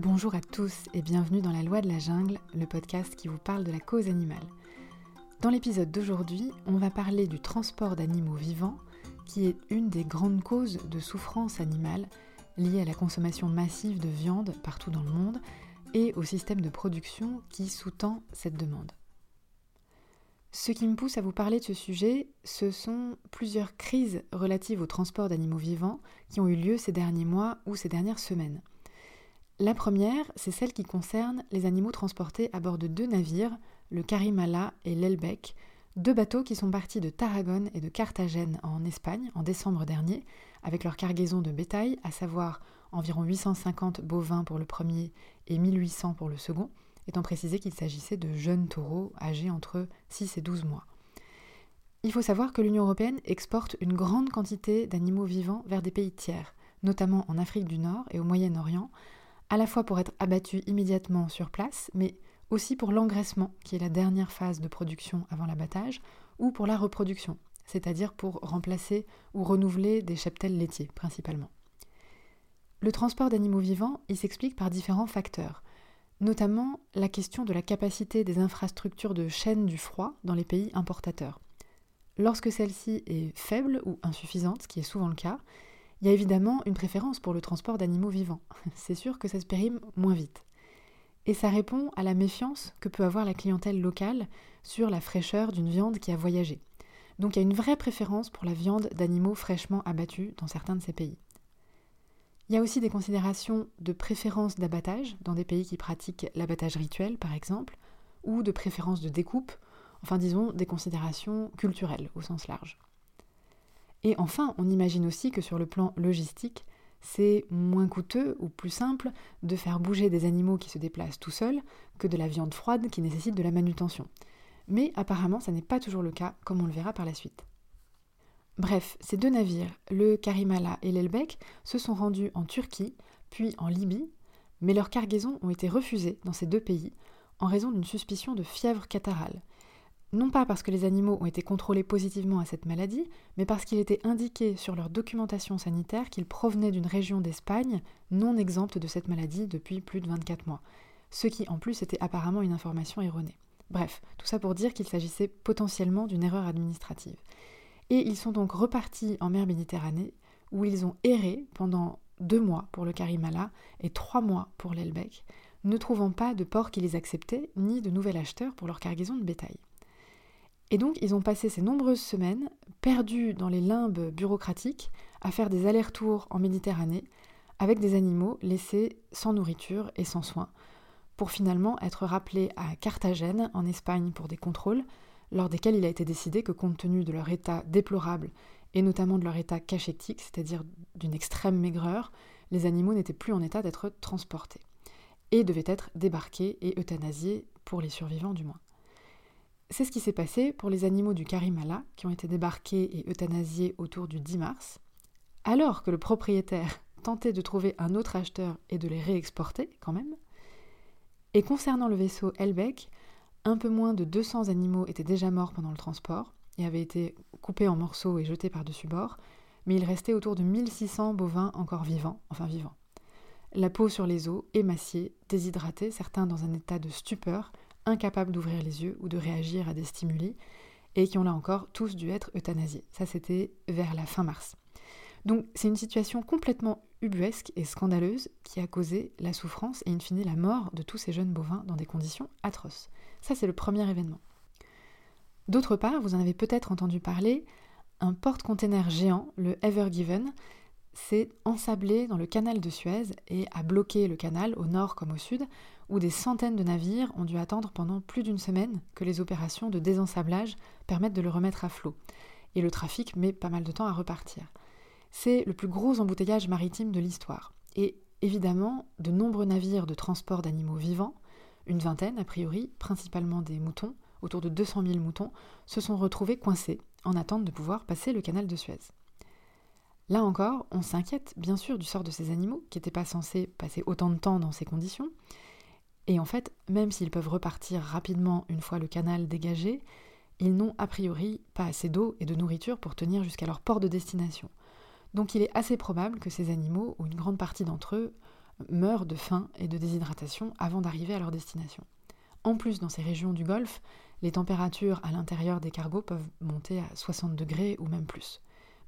Bonjour à tous et bienvenue dans La Loi de la Jungle, le podcast qui vous parle de la cause animale. Dans l'épisode d'aujourd'hui, on va parler du transport d'animaux vivants, qui est une des grandes causes de souffrance animale liée à la consommation massive de viande partout dans le monde et au système de production qui sous-tend cette demande. Ce qui me pousse à vous parler de ce sujet, ce sont plusieurs crises relatives au transport d'animaux vivants qui ont eu lieu ces derniers mois ou ces dernières semaines. La première, c'est celle qui concerne les animaux transportés à bord de deux navires, le Karimala et l'Elbec, deux bateaux qui sont partis de Tarragone et de Carthagène en Espagne en décembre dernier, avec leur cargaison de bétail, à savoir environ 850 bovins pour le premier et 1800 pour le second, étant précisé qu'il s'agissait de jeunes taureaux âgés entre 6 et 12 mois. Il faut savoir que l'Union européenne exporte une grande quantité d'animaux vivants vers des pays tiers, notamment en Afrique du Nord et au Moyen-Orient, à la fois pour être abattu immédiatement sur place, mais aussi pour l'engraissement, qui est la dernière phase de production avant l'abattage, ou pour la reproduction, c'est-à-dire pour remplacer ou renouveler des cheptels laitiers principalement. Le transport d'animaux vivants, il s'explique par différents facteurs, notamment la question de la capacité des infrastructures de chaîne du froid dans les pays importateurs. Lorsque celle-ci est faible ou insuffisante, ce qui est souvent le cas, il y a évidemment une préférence pour le transport d'animaux vivants. C'est sûr que ça se périme moins vite. Et ça répond à la méfiance que peut avoir la clientèle locale sur la fraîcheur d'une viande qui a voyagé. Donc il y a une vraie préférence pour la viande d'animaux fraîchement abattus dans certains de ces pays. Il y a aussi des considérations de préférence d'abattage dans des pays qui pratiquent l'abattage rituel par exemple, ou de préférence de découpe, enfin disons des considérations culturelles au sens large. Et enfin, on imagine aussi que sur le plan logistique, c'est moins coûteux ou plus simple de faire bouger des animaux qui se déplacent tout seuls que de la viande froide qui nécessite de la manutention. Mais apparemment, ça n'est pas toujours le cas, comme on le verra par la suite. Bref, ces deux navires, le Karimala et l'Elbek, se sont rendus en Turquie, puis en Libye, mais leurs cargaisons ont été refusées dans ces deux pays en raison d'une suspicion de fièvre catarrhale, non pas parce que les animaux ont été contrôlés positivement à cette maladie, mais parce qu'il était indiqué sur leur documentation sanitaire qu'ils provenaient d'une région d'Espagne non exempte de cette maladie depuis plus de 24 mois, ce qui en plus était apparemment une information erronée. Bref, tout ça pour dire qu'il s'agissait potentiellement d'une erreur administrative. Et ils sont donc repartis en mer Méditerranée, où ils ont erré pendant deux mois pour le Karimala et trois mois pour l'Elbec, ne trouvant pas de port qui les acceptait, ni de nouvel acheteur pour leur cargaison de bétail. Et donc, ils ont passé ces nombreuses semaines perdus dans les limbes bureaucratiques à faire des allers-retours en Méditerranée avec des animaux laissés sans nourriture et sans soins, pour finalement être rappelés à Carthagène, en Espagne, pour des contrôles, lors desquels il a été décidé que compte tenu de leur état déplorable et notamment de leur état cachétique, c'est-à-dire d'une extrême maigreur, les animaux n'étaient plus en état d'être transportés et devaient être débarqués et euthanasiés pour les survivants du moins. C'est ce qui s'est passé pour les animaux du Karimala qui ont été débarqués et euthanasiés autour du 10 mars, alors que le propriétaire tentait de trouver un autre acheteur et de les réexporter quand même. Et concernant le vaisseau Elbeck, un peu moins de 200 animaux étaient déjà morts pendant le transport et avaient été coupés en morceaux et jetés par-dessus bord, mais il restait autour de 1600 bovins encore vivants, enfin vivants. La peau sur les os, émaciée, déshydratée, certains dans un état de stupeur, incapables d'ouvrir les yeux ou de réagir à des stimuli, et qui ont là encore tous dû être euthanasiés. Ça, c'était vers la fin mars. Donc c'est une situation complètement ubuesque et scandaleuse qui a causé la souffrance et in fine la mort de tous ces jeunes bovins dans des conditions atroces. Ça, c'est le premier événement. D'autre part, vous en avez peut-être entendu parler, un porte-container géant, le Ever Given, s'est ensablé dans le canal de Suez et a bloqué le canal au nord comme au sud, où des centaines de navires ont dû attendre pendant plus d'une semaine que les opérations de désensablage permettent de le remettre à flot. Et le trafic met pas mal de temps à repartir. C'est le plus gros embouteillage maritime de l'histoire. Et évidemment, de nombreux navires de transport d'animaux vivants, une vingtaine a priori, principalement des moutons, autour de 200 000 moutons, se sont retrouvés coincés en attente de pouvoir passer le canal de Suez. Là encore, on s'inquiète bien sûr du sort de ces animaux qui n'étaient pas censés passer autant de temps dans ces conditions. Et en fait, même s'ils peuvent repartir rapidement une fois le canal dégagé, ils n'ont a priori pas assez d'eau et de nourriture pour tenir jusqu'à leur port de destination. Donc il est assez probable que ces animaux, ou une grande partie d'entre eux, meurent de faim et de déshydratation avant d'arriver à leur destination. En plus, dans ces régions du Golfe, les températures à l'intérieur des cargos peuvent monter à 60 degrés ou même plus.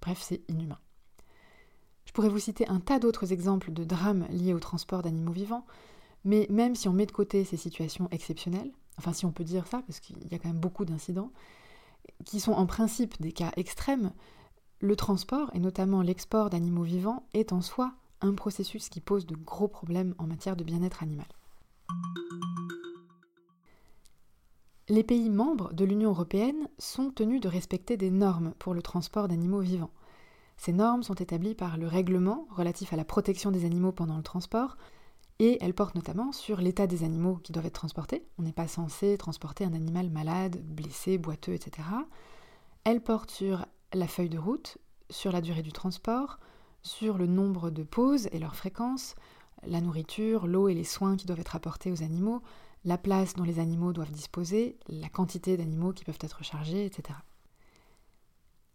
Bref, c'est inhumain. Je pourrais vous citer un tas d'autres exemples de drames liés au transport d'animaux vivants, mais même si on met de côté ces situations exceptionnelles, enfin si on peut dire ça, parce qu'il y a quand même beaucoup d'incidents, qui sont en principe des cas extrêmes, le transport, et notamment l'export d'animaux vivants, est en soi un processus qui pose de gros problèmes en matière de bien-être animal. Les pays membres de l'Union européenne sont tenus de respecter des normes pour le transport d'animaux vivants. Ces normes sont établies par le règlement relatif à la protection des animaux pendant le transport, et elles portent notamment sur l'état des animaux qui doivent être transportés. On n'est pas censé transporter un animal malade, blessé, boiteux, etc. Elles portent sur la feuille de route, sur la durée du transport, sur le nombre de pauses et leur fréquence, la nourriture, l'eau et les soins qui doivent être apportés aux animaux, la place dont les animaux doivent disposer, la quantité d'animaux qui peuvent être chargés, etc.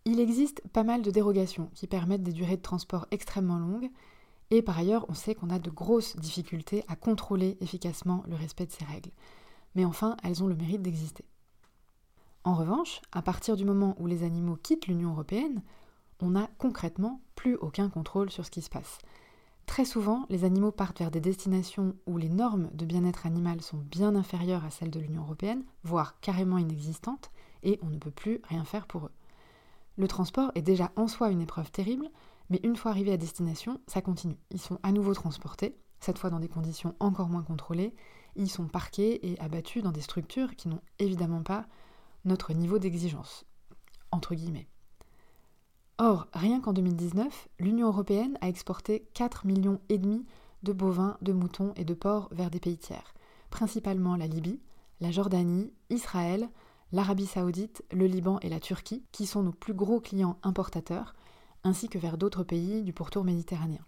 Il existe pas mal de dérogations qui permettent des durées de transport extrêmement longues, et par ailleurs on sait qu'on a de grosses difficultés à contrôler efficacement le respect de ces règles. Mais enfin, elles ont le mérite d'exister. En revanche, à partir du moment où les animaux quittent l'Union européenne, on n'a concrètement plus aucun contrôle sur ce qui se passe. Très souvent, les animaux partent vers des destinations où les normes de bien-être animal sont bien inférieures à celles de l'Union européenne, voire carrément inexistantes, et on ne peut plus rien faire pour eux. Le transport est déjà en soi une épreuve terrible, mais une fois arrivés à destination, ça continue. Ils sont à nouveau transportés, cette fois dans des conditions encore moins contrôlées, ils sont parqués et abattus dans des structures qui n'ont évidemment pas notre niveau d'exigence, entre guillemets. Or, rien qu'en 2019, l'Union européenne a exporté 4 millions de bovins, de moutons et de porcs vers des pays tiers, principalement la Libye, la Jordanie, Israël, l'Arabie saoudite, le Liban et la Turquie, qui sont nos plus gros clients importateurs, ainsi que vers d'autres pays du pourtour méditerranéen.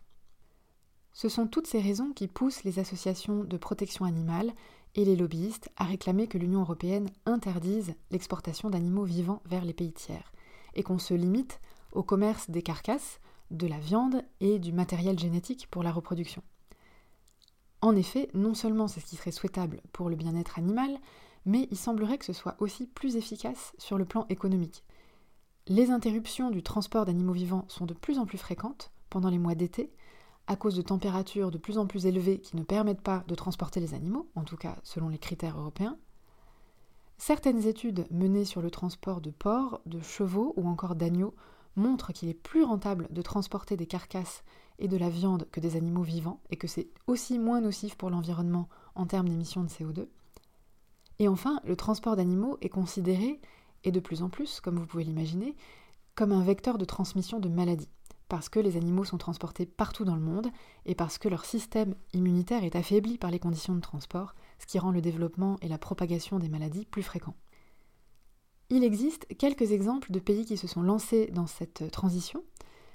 Ce sont toutes ces raisons qui poussent les associations de protection animale et les lobbyistes à réclamer que l'Union européenne interdise l'exportation d'animaux vivants vers les pays tiers, et qu'on se limite au commerce des carcasses, de la viande et du matériel génétique pour la reproduction. En effet, non seulement c'est ce qui serait souhaitable pour le bien-être animal, mais il semblerait que ce soit aussi plus efficace sur le plan économique. Les interruptions du transport d'animaux vivants sont de plus en plus fréquentes pendant les mois d'été, à cause de températures de plus en plus élevées qui ne permettent pas de transporter les animaux, en tout cas selon les critères européens. Certaines études menées sur le transport de porcs, de chevaux ou encore d'agneaux montre qu'il est plus rentable de transporter des carcasses et de la viande que des animaux vivants, et que c'est aussi moins nocif pour l'environnement en termes d'émissions de CO2. Et enfin, le transport d'animaux est considéré, et de plus en plus, comme vous pouvez l'imaginer, comme un vecteur de transmission de maladies, parce que les animaux sont transportés partout dans le monde, et parce que leur système immunitaire est affaibli par les conditions de transport, ce qui rend le développement et la propagation des maladies plus fréquents. Il existe quelques exemples de pays qui se sont lancés dans cette transition.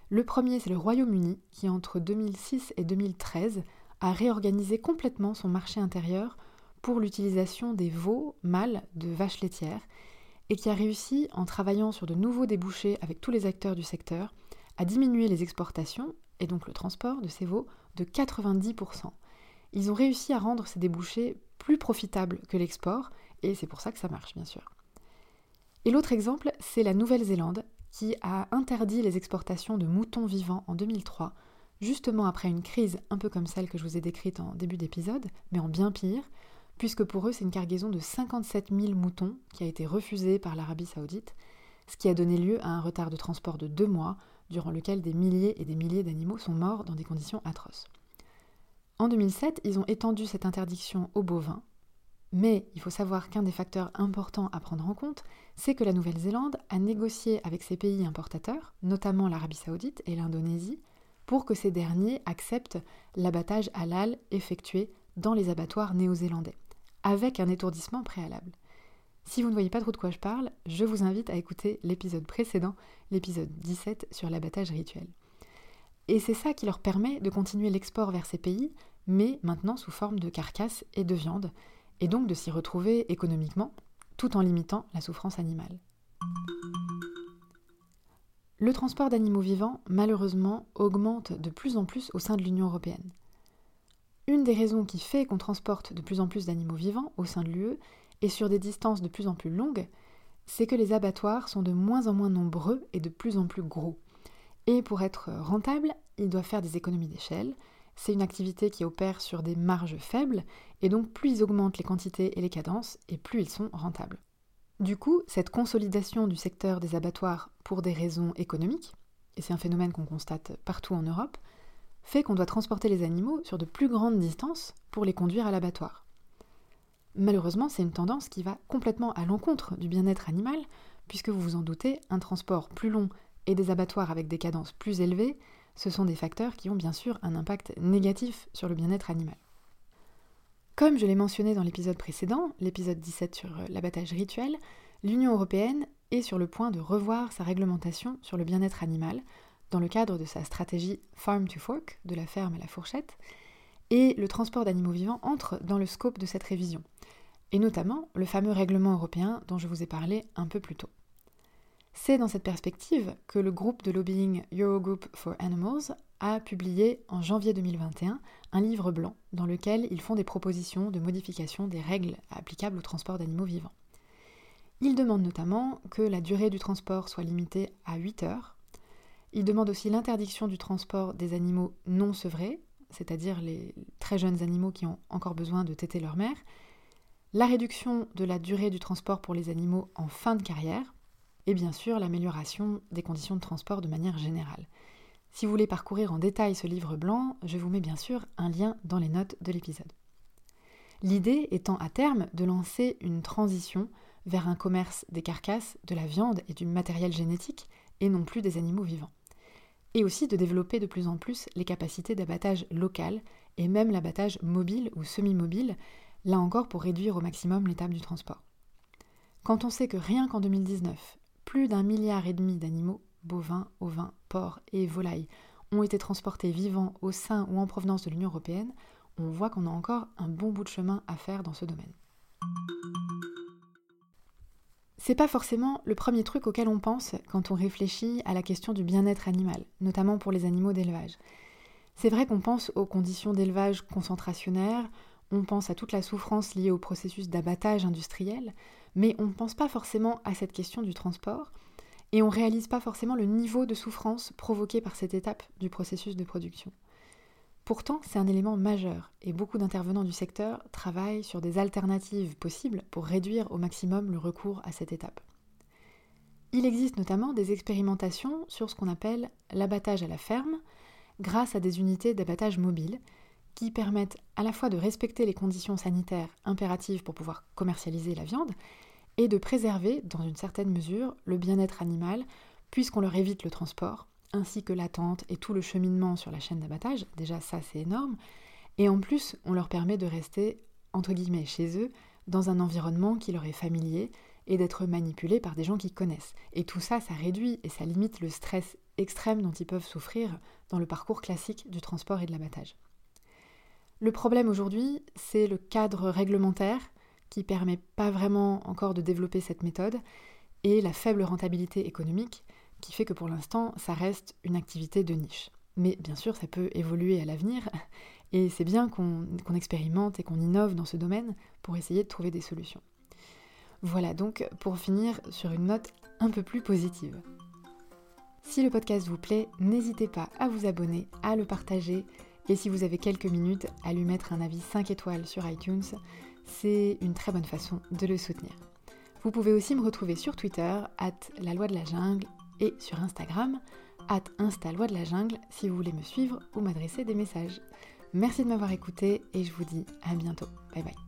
Le premier, c'est le Royaume-Uni, qui entre 2006 et 2013 a réorganisé complètement son marché intérieur pour l'utilisation des veaux mâles de vaches laitières et qui a réussi, en travaillant sur de nouveaux débouchés avec tous les acteurs du secteur, à diminuer les exportations et donc le transport de ces veaux de 90%. Ils ont réussi à rendre ces débouchés plus profitables que l'export et c'est pour ça que ça marche bien sûr. Et l'autre exemple, c'est la Nouvelle-Zélande, qui a interdit les exportations de moutons vivants en 2003, justement après une crise un peu comme celle que je vous ai décrite en début d'épisode, mais en bien pire, puisque pour eux c'est une cargaison de 57 000 moutons qui a été refusée par l'Arabie saoudite, ce qui a donné lieu à un retard de transport de deux mois, durant lequel des milliers et des milliers d'animaux sont morts dans des conditions atroces. En 2007, ils ont étendu cette interdiction aux bovins, mais il faut savoir qu'un des facteurs importants à prendre en compte, c'est que la Nouvelle-Zélande a négocié avec ses pays importateurs, notamment l'Arabie saoudite et l'Indonésie, pour que ces derniers acceptent l'abattage halal effectué dans les abattoirs néo-zélandais, avec un étourdissement préalable. Si vous ne voyez pas trop de quoi je parle, je vous invite à écouter l'épisode précédent, l'épisode 17 sur l'abattage rituel. Et c'est ça qui leur permet de continuer l'export vers ces pays, mais maintenant sous forme de carcasses et de viande, et donc de s'y retrouver économiquement, tout en limitant la souffrance animale. Le transport d'animaux vivants, malheureusement, augmente de plus en plus au sein de l'Union européenne. Une des raisons qui fait qu'on transporte de plus en plus d'animaux vivants au sein de l'UE et sur des distances de plus en plus longues, c'est que les abattoirs sont de moins en moins nombreux et de plus en plus gros. Et pour être rentable, ils doivent faire des économies d'échelle. C'est une activité qui opère sur des marges faibles, et donc plus ils augmentent les quantités et les cadences, et plus ils sont rentables. Du coup, cette consolidation du secteur des abattoirs pour des raisons économiques, et c'est un phénomène qu'on constate partout en Europe, fait qu'on doit transporter les animaux sur de plus grandes distances pour les conduire à l'abattoir. Malheureusement, c'est une tendance qui va complètement à l'encontre du bien-être animal, puisque vous vous en doutez, un transport plus long et des abattoirs avec des cadences plus élevées, ce sont des facteurs qui ont bien sûr un impact négatif sur le bien-être animal. Comme je l'ai mentionné dans l'épisode précédent, l'épisode 17 sur euh, l'abattage rituel, l'Union européenne est sur le point de revoir sa réglementation sur le bien-être animal dans le cadre de sa stratégie Farm to Fork, de la ferme à la fourchette, et le transport d'animaux vivants entre dans le scope de cette révision, et notamment le fameux règlement européen dont je vous ai parlé un peu plus tôt. C'est dans cette perspective que le groupe de lobbying Eurogroup for Animals a publié en janvier 2021 un livre blanc dans lequel ils font des propositions de modification des règles applicables au transport d'animaux vivants. Ils demandent notamment que la durée du transport soit limitée à 8 heures. Ils demandent aussi l'interdiction du transport des animaux non sevrés, c'est-à-dire les très jeunes animaux qui ont encore besoin de téter leur mère, la réduction de la durée du transport pour les animaux en fin de carrière, et bien sûr l'amélioration des conditions de transport de manière générale. Si vous voulez parcourir en détail ce livre blanc, je vous mets bien sûr un lien dans les notes de l'épisode. L'idée étant à terme de lancer une transition vers un commerce des carcasses, de la viande et du matériel génétique, et non plus des animaux vivants. Et aussi de développer de plus en plus les capacités d'abattage local et même l'abattage mobile ou semi-mobile, là encore pour réduire au maximum l'étape du transport. Quand on sait que rien qu'en 2019, plus d'un milliard et demi d'animaux bovins, ovins, porcs et volailles ont été transportés vivants au sein ou en provenance de l'Union européenne, on voit qu'on a encore un bon bout de chemin à faire dans ce domaine. C'est pas forcément le premier truc auquel on pense quand on réfléchit à la question du bien-être animal, notamment pour les animaux d'élevage. C'est vrai qu'on pense aux conditions d'élevage concentrationnaires, on pense à toute la souffrance liée au processus d'abattage industriel, mais on ne pense pas forcément à cette question du transport, et on ne réalise pas forcément le niveau de souffrance provoqué par cette étape du processus de production. Pourtant, c'est un élément majeur et beaucoup d'intervenants du secteur travaillent sur des alternatives possibles pour réduire au maximum le recours à cette étape. Il existe notamment des expérimentations sur ce qu'on appelle l'abattage à la ferme, grâce à des unités d'abattage mobile qui permettent à la fois de respecter les conditions sanitaires impératives pour pouvoir commercialiser la viande et de préserver, dans une certaine mesure, le bien-être animal, puisqu'on leur évite le transport, ainsi que l'attente et tout le cheminement sur la chaîne d'abattage. Déjà, ça, c'est énorme. Et en plus, on leur permet de rester, entre guillemets, chez eux, dans un environnement qui leur est familier et d'être manipulés par des gens qui connaissent. Et tout ça, ça réduit et ça limite le stress extrême dont ils peuvent souffrir dans le parcours classique du transport et de l'abattage. Le problème aujourd'hui, c'est le cadre réglementaire qui permet pas vraiment encore de développer cette méthode, et la faible rentabilité économique qui fait que pour l'instant ça reste une activité de niche. Mais bien sûr ça peut évoluer à l'avenir, et c'est bien qu'on expérimente et qu'on innove dans ce domaine pour essayer de trouver des solutions. Voilà donc pour finir sur une note un peu plus positive. Si le podcast vous plaît, n'hésitez pas à vous abonner, à le partager et si vous avez quelques minutes, à lui mettre un avis 5 étoiles sur iTunes c'est une très bonne façon de le soutenir. Vous pouvez aussi me retrouver sur Twitter, at la loi de la jungle, et sur Instagram, at insta loi de la jungle, si vous voulez me suivre ou m'adresser des messages. Merci de m'avoir écouté et je vous dis à bientôt. Bye bye.